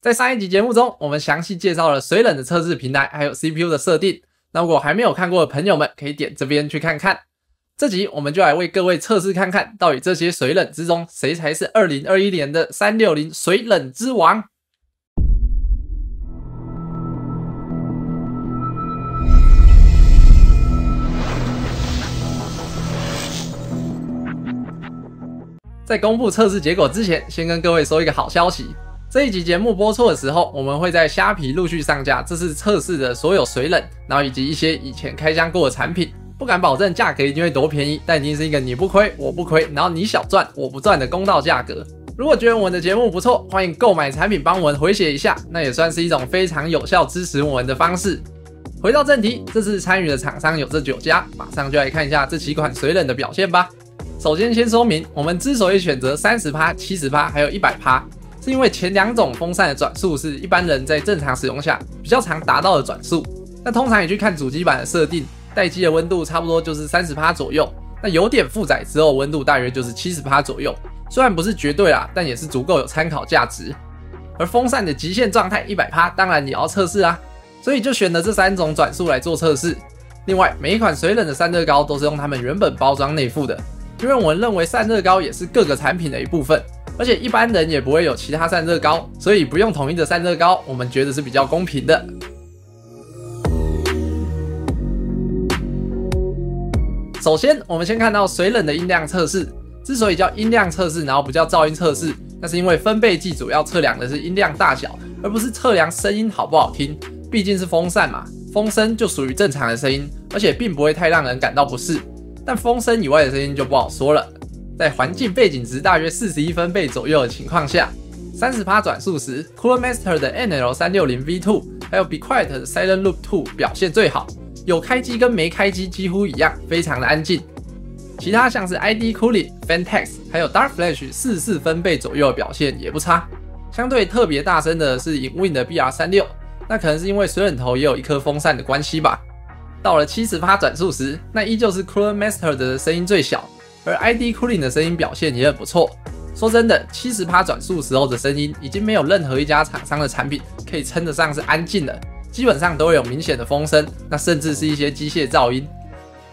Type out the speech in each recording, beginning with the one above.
在上一集节目中，我们详细介绍了水冷的测试平台，还有 CPU 的设定。那如果还没有看过的朋友们，可以点这边去看看。这集我们就来为各位测试看看，到底这些水冷之中，谁才是二零二一年的三六零水冷之王。在公布测试结果之前，先跟各位说一个好消息。这一集节目播出的时候，我们会在虾皮陆续上架这次测试的所有水冷，然后以及一些以前开箱过的产品。不敢保证价格一定会多便宜，但一定是一个你不亏我不亏，然后你小赚我不赚的公道价格。如果觉得我们的节目不错，欢迎购买产品帮我们回血一下，那也算是一种非常有效支持我们的方式。回到正题，这次参与的厂商有这九家，马上就来看一下这几款水冷的表现吧。首先，先说明我们之所以选择三十趴、七十趴，还有一百趴，是因为前两种风扇的转速是一般人在正常使用下比较常达到的转速。那通常你去看主机板的设定，待机的温度差不多就是三十帕左右。那有点负载之后，温度大约就是七十帕左右。虽然不是绝对啦，但也是足够有参考价值。而风扇的极限状态一百帕，当然也要测试啊，所以就选了这三种转速来做测试。另外，每一款水冷的散热膏都是用他们原本包装内附的。因为我们认为散热膏也是各个产品的一部分，而且一般人也不会有其他散热膏，所以不用统一的散热膏，我们觉得是比较公平的。首先，我们先看到水冷的音量测试。之所以叫音量测试，然后不叫噪音测试，那是因为分贝计主要测量的是音量大小，而不是测量声音好不好听。毕竟是风扇嘛，风声就属于正常的声音，而且并不会太让人感到不适。但风声以外的声音就不好说了。在环境背景值大约四十一分贝左右的情况下，三十趴转速时，Cooler Master 的 NL 三六零 V2 还有 Be Quiet 的 Silent Loop 2表现最好，有开机跟没开机几乎一样，非常的安静。其他像是 ID Cooling、Fantex 还有 Dark Flash 四四分贝左右表现也不差。相对特别大声的是 InWin 的 BR 三六，那可能是因为水冷头也有一颗风扇的关系吧。到了七十趴转速时，那依旧是 Cooler Master 的声音最小，而 ID Cooling 的声音表现也很不错。说真的，七十趴转速时候的声音，已经没有任何一家厂商的产品可以称得上是安静的，基本上都会有明显的风声，那甚至是一些机械噪音。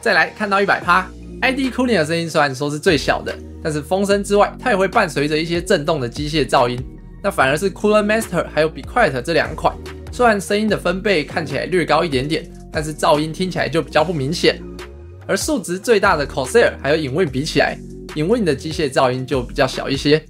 再来看到一百趴，ID Cooling 的声音虽然说是最小的，但是风声之外，它也会伴随着一些震动的机械噪音。那反而是 Cooler Master 还有 Be Quiet 这两款，虽然声音的分贝看起来略高一点点。但是噪音听起来就比较不明显，而数值最大的 Corsair 还有影 Win 比起来，影 Win 的机械噪音就比较小一些。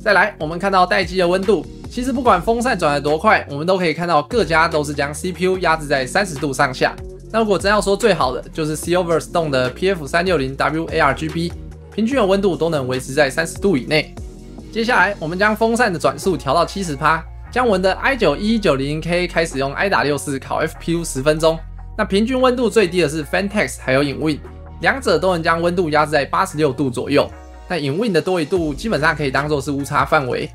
再来，我们看到待机的温度，其实不管风扇转的多快，我们都可以看到各家都是将 CPU 压制在三十度上下。那如果真要说最好的，就是 Silverstone 的 PF 三六零 WARGB，平均的温度都能维持在三十度以内。接下来，我们将风扇的转速调到七十帕。将我们的 i 九一九零 K 开始用 i 打六四烤 FPU 十分钟，那平均温度最低的是 Fantex 还有影 Win，两者都能将温度压制在八十六度左右。那影 Win 的多一度基本上可以当做是误差范围，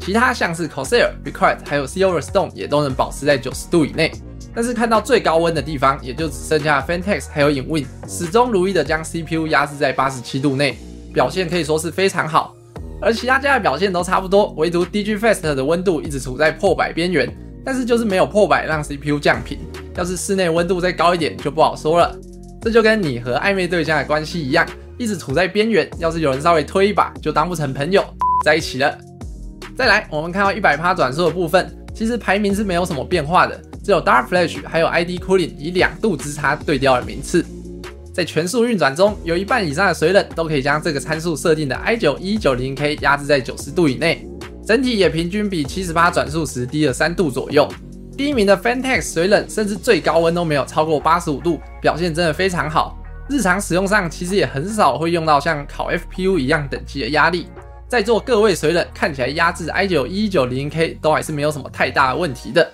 其他像是 Corsair、Be Quiet 还有 Silverstone 也都能保持在九十度以内。但是看到最高温的地方，也就只剩下 Fantex 还有影 Win，始终如一的将 CPU 压制在八十七度内，表现可以说是非常好。而其他家的表现都差不多，唯独 DG Fast 的温度一直处在破百边缘，但是就是没有破百让 CPU 降频。要是室内温度再高一点就不好说了。这就跟你和暧昧对象的关系一样，一直处在边缘。要是有人稍微推一把，就当不成朋友在一起了。再来，我们看到一百趴转速的部分，其实排名是没有什么变化的，只有 Dark Flash 还有 ID Cooling 以两度之差对调了名次。在全速运转中，有一半以上的水冷都可以将这个参数设定的 i 九一九零 K 压制在九十度以内，整体也平均比七十八转速时低了三度左右。第一名的 Fantex 水冷甚至最高温都没有超过八十五度，表现真的非常好。日常使用上其实也很少会用到像烤 FPU 一样等级的压力。在座各位水冷看起来压制 i 九一九零 K 都还是没有什么太大的问题的。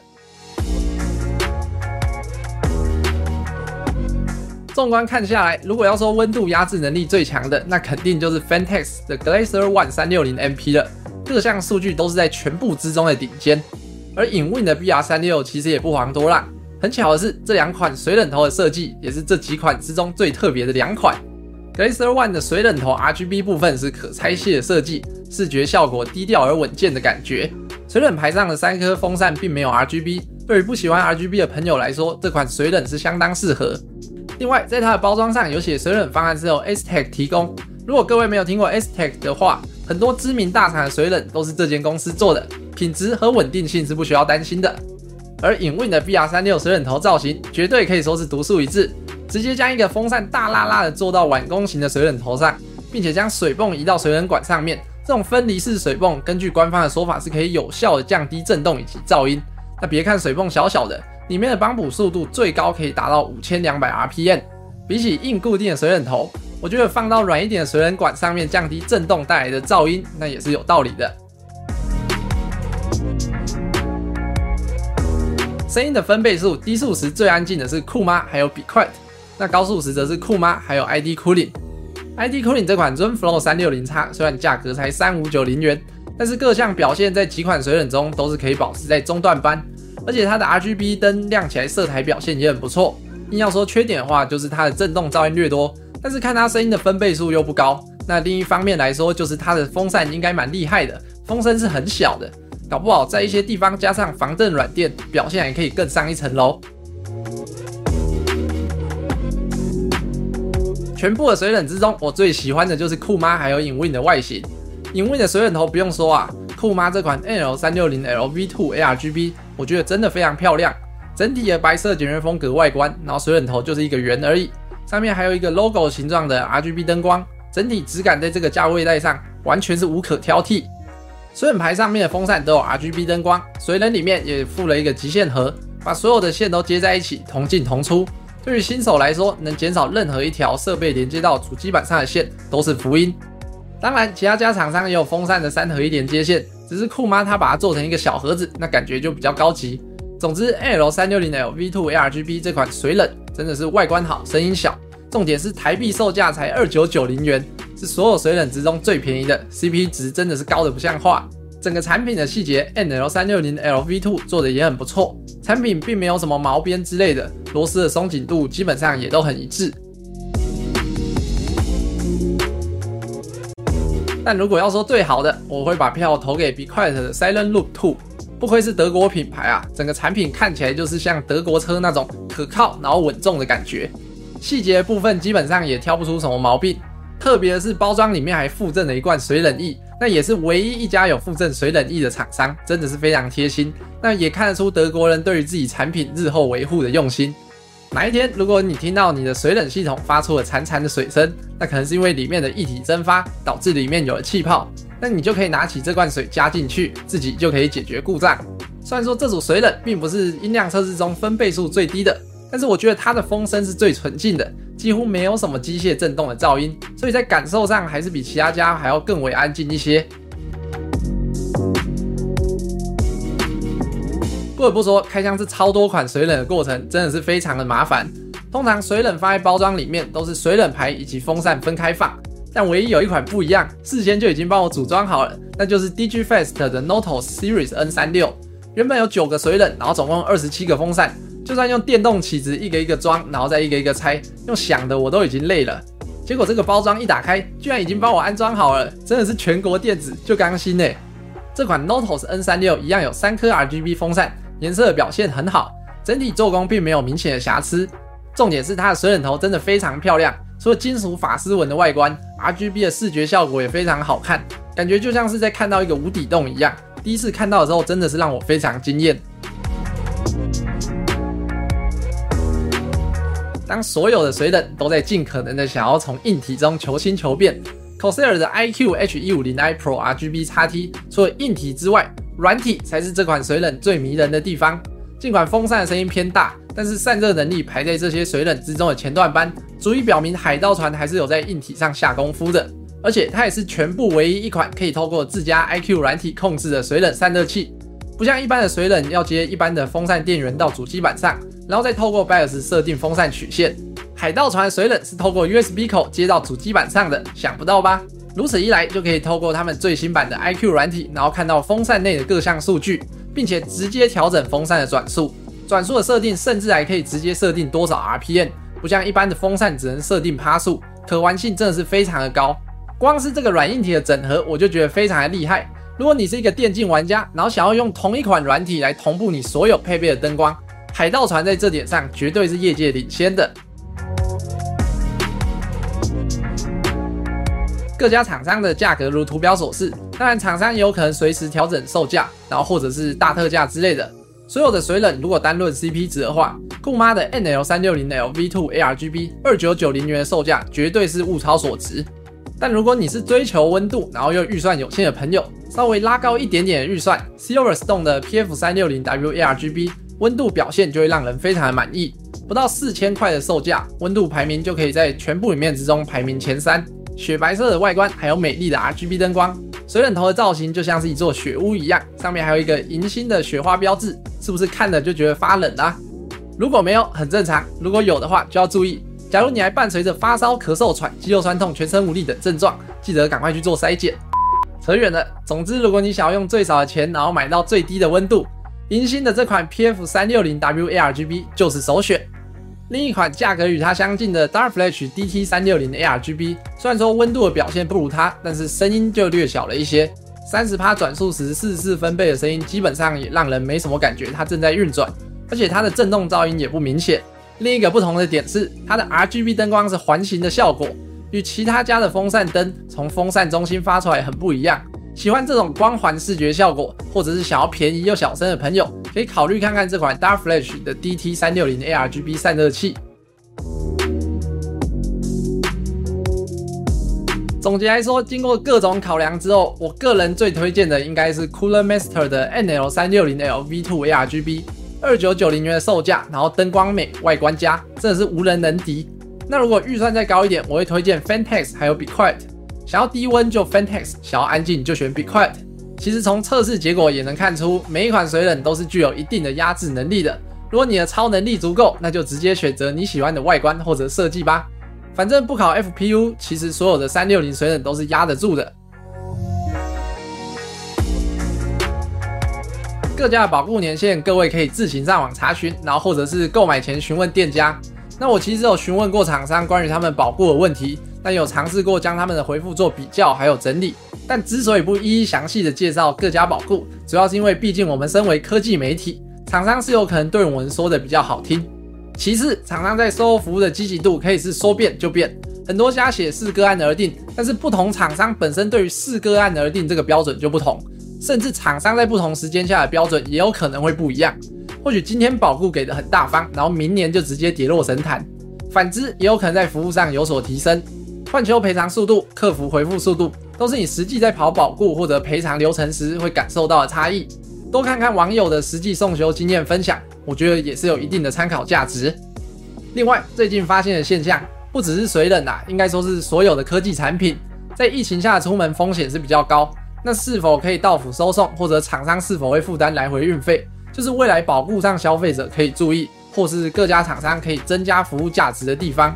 纵观看下来，如果要说温度压制能力最强的，那肯定就是 Fantex 的 Glacier One 三六零 MP 了，各项数据都是在全部之中的顶尖。而影 Win 的 BR 三六其实也不遑多让。很巧的是，这两款水冷头的设计也是这几款之中最特别的两款。Glacier One 的水冷头 RGB 部分是可拆卸的设计，视觉效果低调而稳健的感觉。水冷排上的三颗风扇并没有 RGB，对于不喜欢 RGB 的朋友来说，这款水冷是相当适合。另外，在它的包装上有写水冷方案是由 Estec 提供。如果各位没有听过 Estec 的话，很多知名大厂的水冷都是这间公司做的，品质和稳定性是不需要担心的。而影 Win 的 BR 三六水冷头造型绝对可以说是独树一帜，直接将一个风扇大拉拉的做到碗弓形的水冷头上，并且将水泵移到水冷管上面。这种分离式水泵，根据官方的说法是可以有效的降低震动以及噪音。那别看水泵小小的，里面的帮补速度最高可以达到五千两百 RPM，比起硬固定的水冷头。我觉得放到软一点的水冷管上面，降低震动带来的噪音，那也是有道理的。声音的分贝数，低速时最安静的是酷妈，还有 Be Quiet；那高速时则是酷妈，还有 ID Cooling。ID Cooling 这款 Zoom Flow 三六零叉虽然价格才三五九零元，但是各项表现在几款水冷中都是可以保持在中段班，而且它的 RGB 灯亮起来色彩表现也很不错。硬要说缺点的话，就是它的震动噪音略多。但是看它声音的分贝数又不高，那另一方面来说，就是它的风扇应该蛮厉害的，风声是很小的，搞不好在一些地方加上防震软垫，表现也可以更上一层楼。全部的水冷之中，我最喜欢的就是酷妈还有影 Win 的外形。影 Win 的水冷头不用说啊，酷妈这款 NL 三六零 LV2 ARGB，我觉得真的非常漂亮，整体的白色简约风格外观，然后水冷头就是一个圆而已。上面还有一个 logo 形状的 RGB 灯光，整体质感在这个价位带上完全是无可挑剔。水冷排上面的风扇都有 RGB 灯光，水冷里面也附了一个极限盒，把所有的线都接在一起，同进同出。对于新手来说，能减少任何一条设备连接到主机板上的线都是福音。当然，其他家厂商也有风扇的三合一连接线，只是酷妈它把它做成一个小盒子，那感觉就比较高级。总之，L 三六零 L V2 ARGB 这款水冷真的是外观好，声音小，重点是台币售价才二九九零元，是所有水冷之中最便宜的，CP 值真的是高的不像话。整个产品的细节，L 三六零 L V2 做的也很不错，产品并没有什么毛边之类的，螺丝的松紧度基本上也都很一致。但如果要说最好的，我会把票投给 Be Quiet 的 Silent Loop Two。不愧是德国品牌啊，整个产品看起来就是像德国车那种可靠然后稳重的感觉。细节部分基本上也挑不出什么毛病，特别是包装里面还附赠了一罐水冷液，那也是唯一一家有附赠水冷液的厂商，真的是非常贴心。那也看得出德国人对于自己产品日后维护的用心。哪一天如果你听到你的水冷系统发出了潺潺的水声，那可能是因为里面的液体蒸发导致里面有了气泡。那你就可以拿起这罐水加进去，自己就可以解决故障。虽然说这组水冷并不是音量测试中分贝数最低的，但是我觉得它的风声是最纯净的，几乎没有什么机械震动的噪音，所以在感受上还是比其他家还要更为安静一些。不得不说，开箱这超多款水冷的过程真的是非常的麻烦。通常水冷放在包装里面都是水冷排以及风扇分开放。但唯一有一款不一样，事先就已经帮我组装好了，那就是 DGFAST 的 Notos Series N 三六。原本有九个水冷，然后总共二十七个风扇，就算用电动起子一个一个装，然后再一个一个拆，用想的我都已经累了。结果这个包装一打开，居然已经帮我安装好了，真的是全国电子就刚新呢。这款 Notos N 三六一样有三颗 RGB 风扇，颜色表现很好，整体做工并没有明显的瑕疵。重点是它的水冷头真的非常漂亮。除了金属法丝纹的外观，RGB 的视觉效果也非常好看，感觉就像是在看到一个无底洞一样。第一次看到的时候，真的是让我非常惊艳。当所有的水冷都在尽可能的想要从硬体中求新求变，Corsair 的 iQ H150i Pro RGB 叉 T 除了硬体之外，软体才是这款水冷最迷人的地方。尽管风扇的声音偏大，但是散热能力排在这些水冷之中的前段班，足以表明海盗船还是有在硬体上下功夫的。而且它也是全部唯一一款可以透过自家 iQ 软体控制的水冷散热器，不像一般的水冷要接一般的风扇电源到主机板上，然后再透过 BIOS 设定风扇曲线。海盗船水冷是透过 USB 口接到主机板上的，想不到吧？如此一来，就可以透过他们最新版的 iQ 软体，然后看到风扇内的各项数据。并且直接调整风扇的转速，转速的设定甚至还可以直接设定多少 RPM，不像一般的风扇只能设定趴数，可玩性真的是非常的高。光是这个软硬体的整合，我就觉得非常的厉害。如果你是一个电竞玩家，然后想要用同一款软体来同步你所有配备的灯光，海盗船在这点上绝对是业界领先的。各家厂商的价格如图表所示，当然厂商也有可能随时调整售价，然后或者是大特价之类的。所有的水冷如果单论 CP 值的话，酷妈的 NL 三六零 L V2 ARGB 二九九零元的售价绝对是物超所值。但如果你是追求温度，然后又预算有限的朋友，稍微拉高一点点的预算，Silverstone 的 PF 三六零 W ARGB 温度表现就会让人非常的满意。不到四千块的售价，温度排名就可以在全部里面之中排名前三。雪白色的外观，还有美丽的 RGB 灯光，水冷头的造型就像是一座雪屋一样，上面还有一个银星的雪花标志，是不是看了就觉得发冷啊？如果没有，很正常；如果有的话，就要注意。假如你还伴随着发烧、咳嗽、喘、肌肉酸痛、全身无力等症状，记得赶快去做筛检。扯远了，总之，如果你想要用最少的钱，然后买到最低的温度，银星的这款 PF 三六零 W ARGB 就是首选。另一款价格与它相近的 Darkflash DT 三六零 ARGB，虽然说温度的表现不如它，但是声音就略小了一些。三十趴转速时四十四分贝的声音，基本上也让人没什么感觉它正在运转，而且它的震动噪音也不明显。另一个不同的点是，它的 RGB 灯光是环形的效果，与其他家的风扇灯从风扇中心发出来很不一样。喜欢这种光环视觉效果，或者是想要便宜又小声的朋友，可以考虑看看这款 Darkflash 的 DT 三六零 ARGB 散热器。总结来说，经过各种考量之后，我个人最推荐的应该是 Cooler Master 的 NL 三六零 L V2 ARGB，二九九零元的售价，然后灯光美，外观佳，真的是无人能敌。那如果预算再高一点，我会推荐 Fantex 还有 Be Quiet。想要低温就 Fantex，想要安静就选 Be Quiet。其实从测试结果也能看出，每一款水冷都是具有一定的压制能力的。如果你的超能力足够，那就直接选择你喜欢的外观或者设计吧。反正不考 FPU，其实所有的三六零水冷都是压得住的。各家的保护年限，各位可以自行上网查询，然后或者是购买前询问店家。那我其实有询问过厂商关于他们保护的问题。但有尝试过将他们的回复做比较，还有整理。但之所以不一一详细的介绍各家宝库，主要是因为毕竟我们身为科技媒体，厂商是有可能对我们说的比较好听。其次，厂商在售后服务的积极度可以是说变就变，很多家写四个案而定，但是不同厂商本身对于四个案而定这个标准就不同，甚至厂商在不同时间下的标准也有可能会不一样。或许今天保固给的很大方，然后明年就直接跌落神坛；反之，也有可能在服务上有所提升。换球赔偿速度、客服回复速度，都是你实际在跑保固或者赔偿流程时会感受到的差异。多看看网友的实际送修经验分享，我觉得也是有一定的参考价值。另外，最近发现的现象，不只是水冷啊，应该说是所有的科技产品，在疫情下出门风险是比较高。那是否可以到府收送，或者厂商是否会负担来回运费，就是未来保固上消费者可以注意，或是各家厂商可以增加服务价值的地方。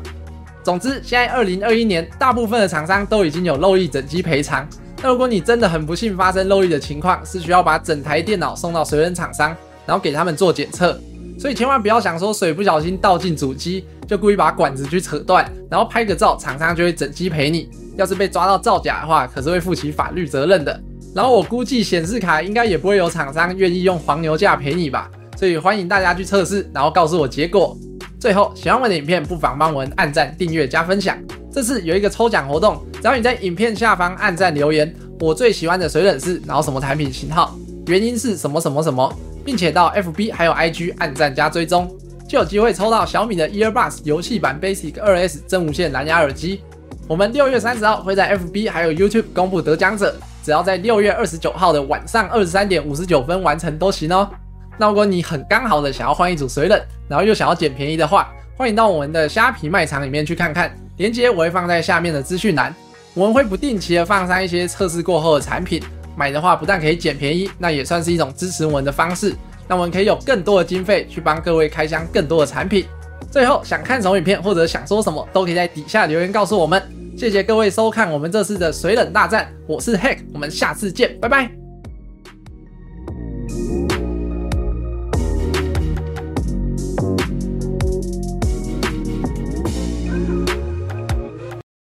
总之，现在二零二一年，大部分的厂商都已经有漏液整机赔偿。那如果你真的很不幸发生漏液的情况，是需要把整台电脑送到水冷厂商，然后给他们做检测。所以千万不要想说水不小心倒进主机，就故意把管子去扯断，然后拍个照，厂商就会整机赔你。要是被抓到造假的话，可是会负起法律责任的。然后我估计显示卡应该也不会有厂商愿意用黄牛价赔你吧。所以欢迎大家去测试，然后告诉我结果。最后，喜欢我的影片，不妨帮我按赞、订阅、加分享。这次有一个抽奖活动，只要你在影片下方按赞留言，我最喜欢的水冷是，然后什么产品型号，原因是什么什么什么，并且到 FB 还有 IG 按赞加追踪，就有机会抽到小米的 Earbuds 游戏版 Basic 2S 真无线蓝牙耳机。我们六月三十号会在 FB 还有 YouTube 公布得奖者，只要在六月二十九号的晚上二十三点五十九分完成都行哦。那如果你很刚好的想要换一组水冷，然后又想要捡便宜的话，欢迎到我们的虾皮卖场里面去看看，链接我会放在下面的资讯栏。我们会不定期的放上一些测试过后的产品，买的话不但可以捡便宜，那也算是一种支持我们的方式。那我们可以有更多的经费去帮各位开箱更多的产品。最后想看什么影片或者想说什么，都可以在底下留言告诉我们。谢谢各位收看我们这次的水冷大战，我是 Hack，我们下次见，拜拜。